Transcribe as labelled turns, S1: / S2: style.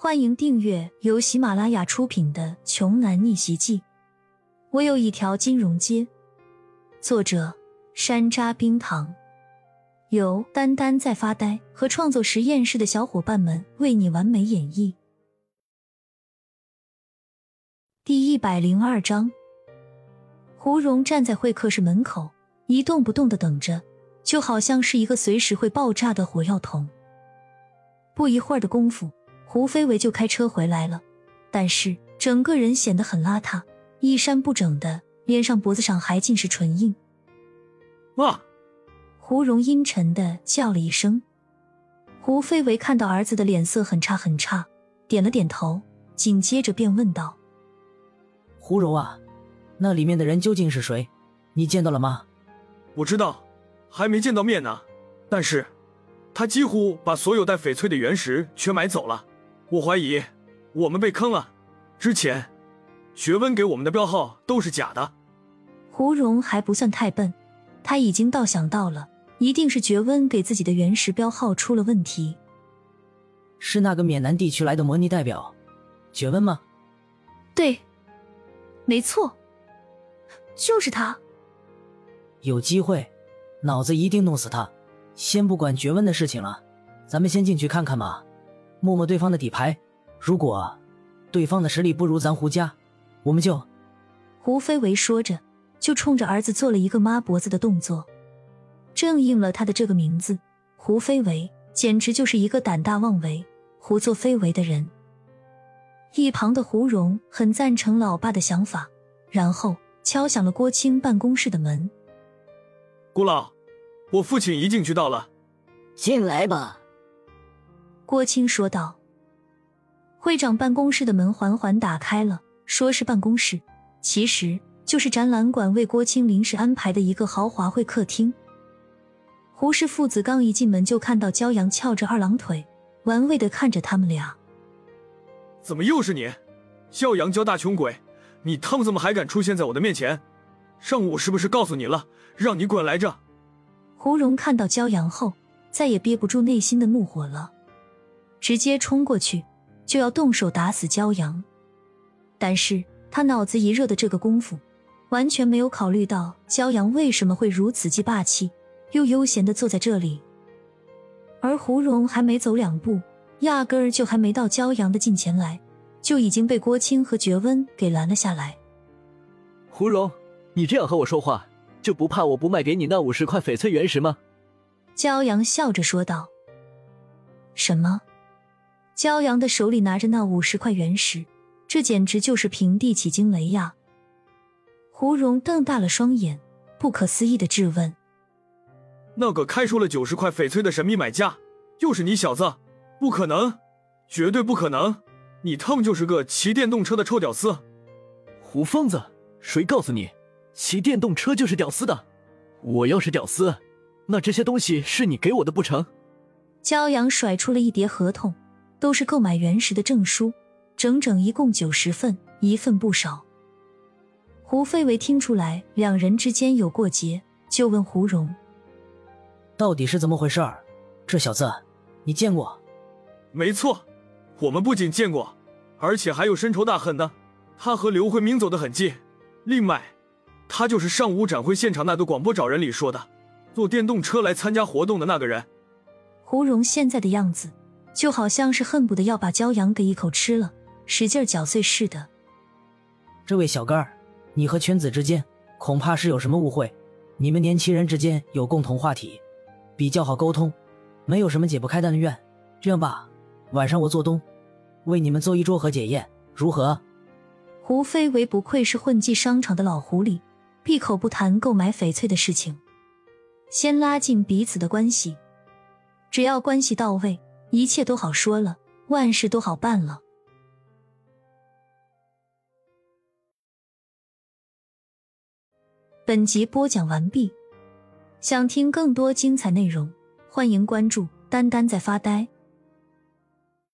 S1: 欢迎订阅由喜马拉雅出品的《穷男逆袭记》。我有一条金融街。作者：山楂冰糖，由丹丹在发呆和创作实验室的小伙伴们为你完美演绎。第一百零二章，胡蓉站在会客室门口一动不动的等着，就好像是一个随时会爆炸的火药桶。不一会儿的功夫。胡飞为就开车回来了，但是整个人显得很邋遢，衣衫不整的，脸上脖子上还尽是唇印。
S2: 妈！
S1: 胡蓉阴沉的叫了一声。胡飞为看到儿子的脸色很差很差，点了点头，紧接着便问道：“
S3: 胡蓉啊，那里面的人究竟是谁？你见到了吗？”“
S2: 我知道，还没见到面呢。但是，他几乎把所有带翡翠的原石全买走了。”我怀疑我们被坑了。之前学温给我们的标号都是假的。
S1: 胡蓉还不算太笨，他已经倒想到了，一定是觉温给自己的原石标号出了问题。
S3: 是那个缅南地区来的模拟代表，觉温吗？
S1: 对，没错，就是他。
S3: 有机会，脑子一定弄死他。先不管觉温的事情了，咱们先进去看看吧。摸摸对方的底牌，如果对方的实力不如咱胡家，我们就……
S1: 胡飞为说着，就冲着儿子做了一个抹脖子的动作，正应了他的这个名字——胡飞为，简直就是一个胆大妄为、胡作非为的人。一旁的胡蓉很赞成老爸的想法，然后敲响了郭青办公室的门。
S2: 郭老，我父亲一进去到了，
S4: 进来吧。
S1: 郭青说道：“会长办公室的门缓缓打开了，说是办公室，其实就是展览馆为郭青临时安排的一个豪华会客厅。”胡氏父子刚一进门，就看到焦阳翘着二郎腿，玩味的看着他们俩。
S2: 怎么又是你，焦阳焦大穷鬼？你他妈怎么还敢出现在我的面前？上午我是不是告诉你了，让你滚来着？
S1: 胡蓉看到骄阳后，再也憋不住内心的怒火了。直接冲过去就要动手打死骄阳，但是他脑子一热的这个功夫，完全没有考虑到骄阳为什么会如此既霸气又悠闲的坐在这里。而胡蓉还没走两步，压根儿就还没到骄阳的近前来，就已经被郭青和觉温给拦了下来。
S5: 胡蓉，你这样和我说话，就不怕我不卖给你那五十块翡翠原石吗？
S1: 骄阳笑着说道：“什么？”焦阳的手里拿着那五十块原石，这简直就是平地起惊雷呀！胡蓉瞪大了双眼，不可思议的质问：“
S2: 那个开出了九十块翡翠的神秘买家，又是你小子？不可能，绝对不可能！你他妈就是个骑电动车的臭屌丝！”
S5: 胡疯子，谁告诉你骑电动车就是屌丝的？我要是屌丝，那这些东西是你给我的不成？
S1: 骄阳甩出了一叠合同。都是购买原石的证书，整整一共九十份，一份不少。胡飞为听出来两人之间有过节，就问胡蓉：“
S3: 到底是怎么回事？这小子，你见过？”“
S2: 没错，我们不仅见过，而且还有深仇大恨呢。他和刘慧明走得很近。另外，他就是上午展会现场那个广播找人里说的，坐电动车来参加活动的那个人。”
S1: 胡蓉现在的样子。就好像是恨不得要把骄阳给一口吃了，使劲搅碎似的。
S3: 这位小哥儿，你和圈子之间恐怕是有什么误会。你们年轻人之间有共同话题，比较好沟通，没有什么解不开的恩怨。这样吧，晚上我做东，为你们做一桌和解宴，如何？
S1: 胡飞为不愧是混迹商场的老狐狸，闭口不谈购买翡翠的事情，先拉近彼此的关系，只要关系到位。一切都好说了，万事都好办了。本集播讲完毕，想听更多精彩内容，欢迎关注“丹丹在发呆”。